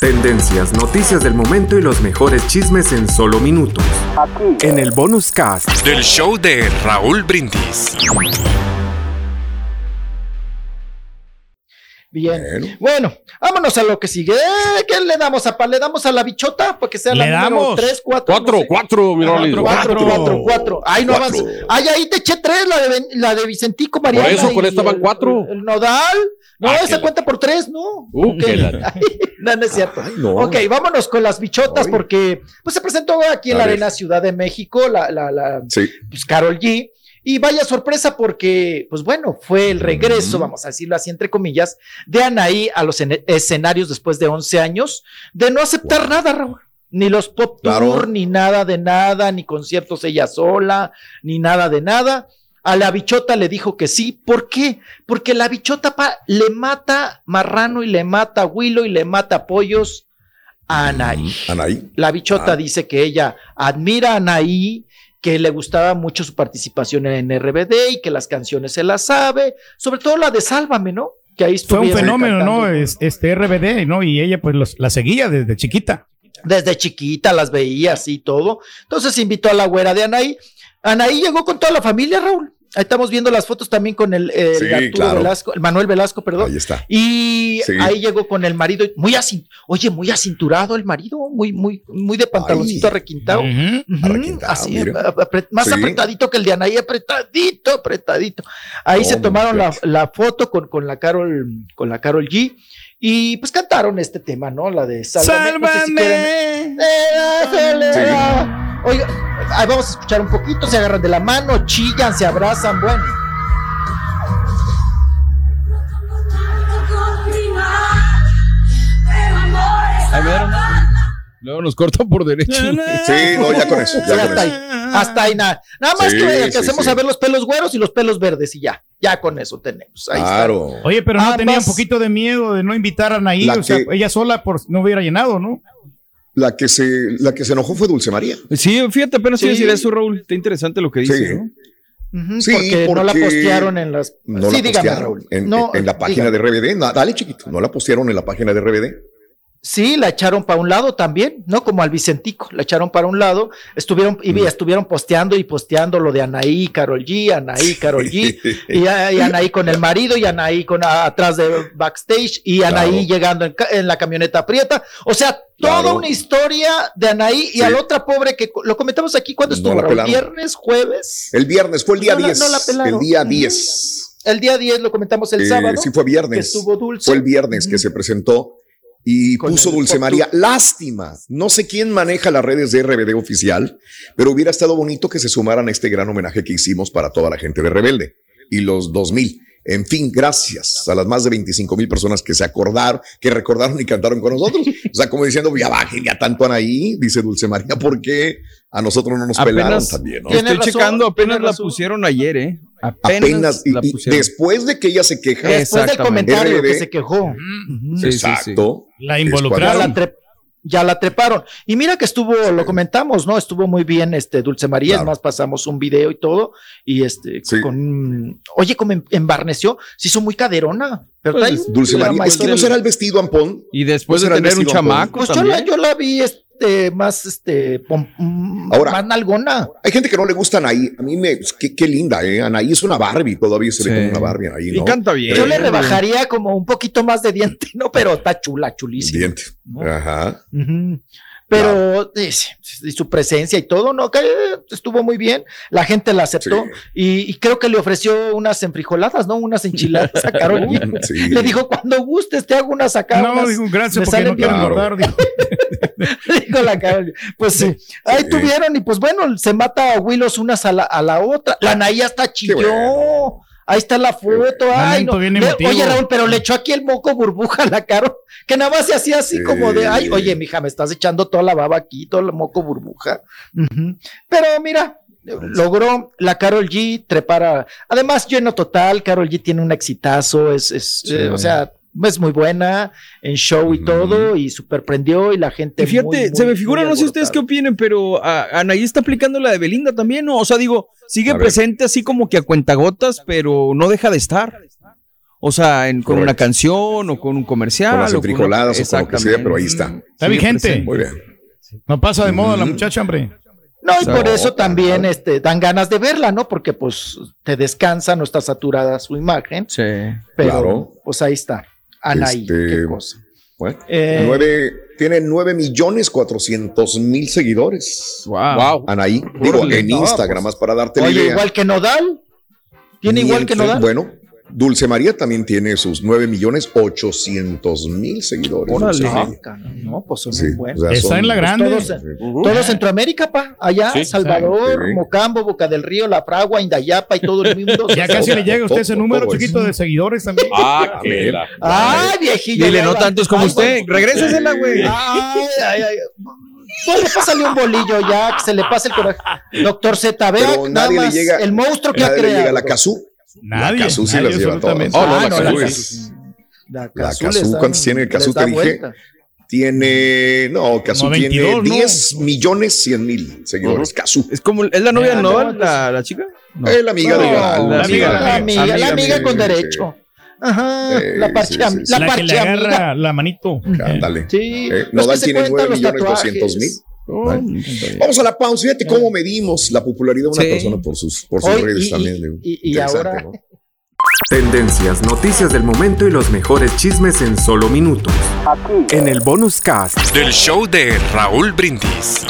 Tendencias, noticias del momento y los mejores chismes en solo minutos. Aquí. En el bonus cast del show de Raúl Brindis. Bien. Bueno. vámonos a lo que sigue. ¿Qué le damos a ¿Le damos a la bichota? Porque sea la ¿Le número damos? 3, 4. 4, 4, mi Rolly. 4, 4, 4. Ay, no avanza. Ay, ahí te eché 3, la de, la de Vicentico Mariana. Por eso, con esta van el- cuatro. El, Nodal. No, Ah, esa cuenta por 3, ¿no? Uh, la- no, no es cierto. Ay, no. Ok, vámonos con las bichotas Ay. porque pues se presentó aquí en A la ver. Arena Ciudad de México la, la, la Sí. pues Carol G. Y vaya sorpresa porque, pues bueno, fue el regreso, Ujú. vamos a decirlo así, entre comillas, de Anaí a los escenarios después de 11 años de no aceptar nada, Raúl. Ni los pop tour, Claro. ni nada de nada, ni conciertos ella sola, ni nada de nada. A la bichota le dijo que sí. ¿Por qué? Porque la bichota pa, le mata marrano y le mata Willow y le mata pollos a Anaí. Anaí. La bichota Ah. dice que ella admira a Anaí, que le gustaba mucho su participación en RBD y que las canciones se las sabe, sobre todo la de Sálvame, ¿no? Que ahí Fue un fenómeno, ¿no? Es- Este RBD, ¿no? Y ella pues los- la seguía desde chiquita. Desde chiquita las veía así y todo. Entonces invitó a la güera de Anaí. Anaí llegó con toda la familia, Raúl. Ahí estamos viendo las fotos también con el, el Sí, Arturo claro. Velasco, el Manuel Velasco, perdón. Ahí está. Y Sí. ahí llegó con el marido, muy así, oye, muy acinturado el marido, muy, muy, muy de pantaloncito Ay. Arrequintado, así, apre- más Sí. apretadito que el de Anaí, apretadito, apretadito. Ahí se tomaron la, foto con, con la Carol, con la Carol G. Y pues cantaron este tema, ¿no? La de Sálvame. No sé si quieren- ¡Sálvame! Eh, soledad. Oiga, ahí vamos a escuchar un poquito, se agarran de la mano, chillan, se abrazan, bueno. Ahí vieron. Luego nos corta por derecho. Sí, no, ya con eso. Sí, Ya con hasta ahí, eso. hasta ahí nada. Nada más Sí, que, que sí, a ver los pelos güeros y los pelos verdes y ya, ya con eso tenemos. Ahí está. Claro. Oye, pero no Ambas- tenía un poquito de miedo de no invitar a Anaí, La o sea, que- ella sola por no hubiera llenado, ¿no? La que se, la que se enojó fue Dulce María. Sí, fíjate, apenas Sí. iba a decir eso, Raúl. Está interesante lo que dice, Sí. ¿no? Sí, porque, no la postearon en las. No sí, la dígame, postearon Raúl. en, No, en la página dígame. de RBD. No, dale, chiquito. No la postearon en la página de RBD. Sí, la echaron para un lado también, ¿no? Como al Vicentico, la echaron para un lado, estuvieron, y Mm. estuvieron posteando y posteando lo de Anaí, Carol G, Anaí, Carol G, y, y Anaí con el marido, y Anaí con a- atrás de backstage, y Anaí Claro. llegando en, la camioneta prieta. O sea, toda Claro. una historia de Anaí y Sí. a la otra pobre que lo comentamos aquí cuando No estuvo, Raúl? pelaron. viernes, jueves. El viernes, fue el día No la- 10. no la pelaron. el día Ujú. 10. El día 10 lo comentamos el Eh, sábado. sí, fue viernes. que estuvo dulce. Fue el viernes que Ujú. se presentó y Con puso Dulce María. Lástima. No sé quién maneja las redes de RBD oficial, pero hubiera estado bonito que se sumaran a este gran homenaje que hicimos para toda la gente de Rebelde y los 2000. En fin, gracias a las más de 25 mil personas que se acordaron, que recordaron y cantaron con nosotros. O sea, como diciendo, ya bajen, ya tanto ahí, dice Dulce María, ¿por qué a nosotros no nos pelaron Apenas, también? ¿no? Estoy razón, checando, apenas la razón. pusieron ayer, ¿eh? Apenas, y- la y pusieron. después de que ella se queja, Después del Exactamente. comentario RBD. que se quejó. Ujú. Sí, sí, sí. exacto. La involucraron. la, ya la treparon. Y mira que estuvo, lo comentamos, ¿no? Estuvo muy bien este Dulce María, Claro. es más, pasamos un video y todo, y este, Sí. con, oye, como em- embarneció, se hizo muy caderona, ¿verdad? Pues, Ahí, Dulce María, es que no será el vestido ampón. Y después Pues de tener un chamaco Pues yo la, yo la vi más, este, pom- mm, Ahora- más nalgona. Hay gente que no le gusta Anaí. A mí me, pues, qué, qué linda, ¿eh? Anaí es una Barbie, todavía se Sí. ve como una Barbie Anaí, Y ¿no? canta bien. Yo le rebajaría como un poquito más de diente, ¿no? Pero está chula, chulísima. Diente. ¿no? Ajá. Ujú. Pero eh, y su presencia y todo, ¿no? Que estuvo muy bien. La gente la aceptó Sí. y, y creo que le ofreció unas enfrijoladas, ¿no? Unas enchiladas a Carol G. Sí. Le dijo, cuando gustes, te hago unas acá. No, unas- digo, gracias me porque salen no quiero bien. engordar. digo. dijo la Carol G. Pues sí, ahí Sí. tuvieron y pues bueno, se mata a Willows unas a la, a la otra. La Naya hasta chilló. bueno. Ahí está la foto. Ay, no. bien Le- oye, Raúl, pero le echó aquí el moco burbuja a la Caro, que nada más se hacía así Sí. como de, ay, oye, mija, me estás echando toda la baba aquí, todo el moco burbuja. Pero mira, logró la Carol G trepar a- Además, lleno total, Carol G tiene un exitazo, es, es Sí. eh, o sea, es muy buena en show y todo, y super prendió, y la gente. Y fíjate, muy, se me figura, no sé ustedes qué opinen, pero a- Anaí está aplicando la de Belinda también, ¿no? O sea, digo, sigue A ver. presente así como que a cuentagotas, pero no deja de estar. O sea, en- con una canción o con un comercial. Con las o con una- enfrijoladas o con lo que sea, pero ahí está. Está vigente. Muy bien. No pasa de moda la muchacha, hombre. No, y por eso también este, dan ganas de verla, ¿no? Porque pues te descansa, no está saturada su imagen, Sí. pero Claro. pues ahí está. Anaí, Este, qué cosa. Bueno, Eh, nueve, tiene 9 millones 400 mil seguidores. Wow. Anaí, digo, Órale, en no, Instagram, pues, más para darte la Oye, idea. igual que Nodal. Tiene igual que Nodal. Bueno, Dulce María también tiene sus 9 millones 800 mil seguidores. Órale. Dulce No, pues son Sí, muy buenos. o sea, Está son- en la grande. Todos, todo Centroamérica, pa, allá, Sí, Salvador, sí. Mocambo, Boca del Río, La Fragua, Indayapa y todo el mundo. Ya casi le llega a usted ese número chiquito eso. de seguidores también. Ah, A ver. Ay, viejillo. Dile, no tantos como Ay, usted. Regrésesela, güey. Ay, ay, ay. Pues le pásale un bolillo ya, que se le pase el coraje. Doctor Z, vea Pero nada nadie le más llega- el monstruo que ha Nadie le llega creado. a la Cazú. Nadie. La Cazú sí nadie, las lleva todas. Oh, no, Ah, la no, Cazú la es- La Cazú ¿cuántos tiene el Cazú? Te dije. vuelta. Tiene, no, Cazú Como tiene 22, ¿no? 10 millones 100 mil seguidores. Cazú. Es como, ¿es la novia de no, Nodal, pues- la, la chica? Es la amiga de No, Nodal. la amiga, La amiga, la amiga sí, con sí. derecho. Ajá, Sí, la parche, sí, sí, sí. la La, que le amiga. agarra la manito. Ándale. Sí, Eh, Nodal que se tiene cuentan 9 los millones tatuajes. 200 mil. Vamos a la pausa. Fíjate cómo medimos la popularidad de una Sí. persona por sus, por sus Hoy, redes y- también. y- y- ahora- ¿no? Tendencias, noticias del momento y los mejores chismes en solo minutos. En el bonus cast del show de Raúl Brindis.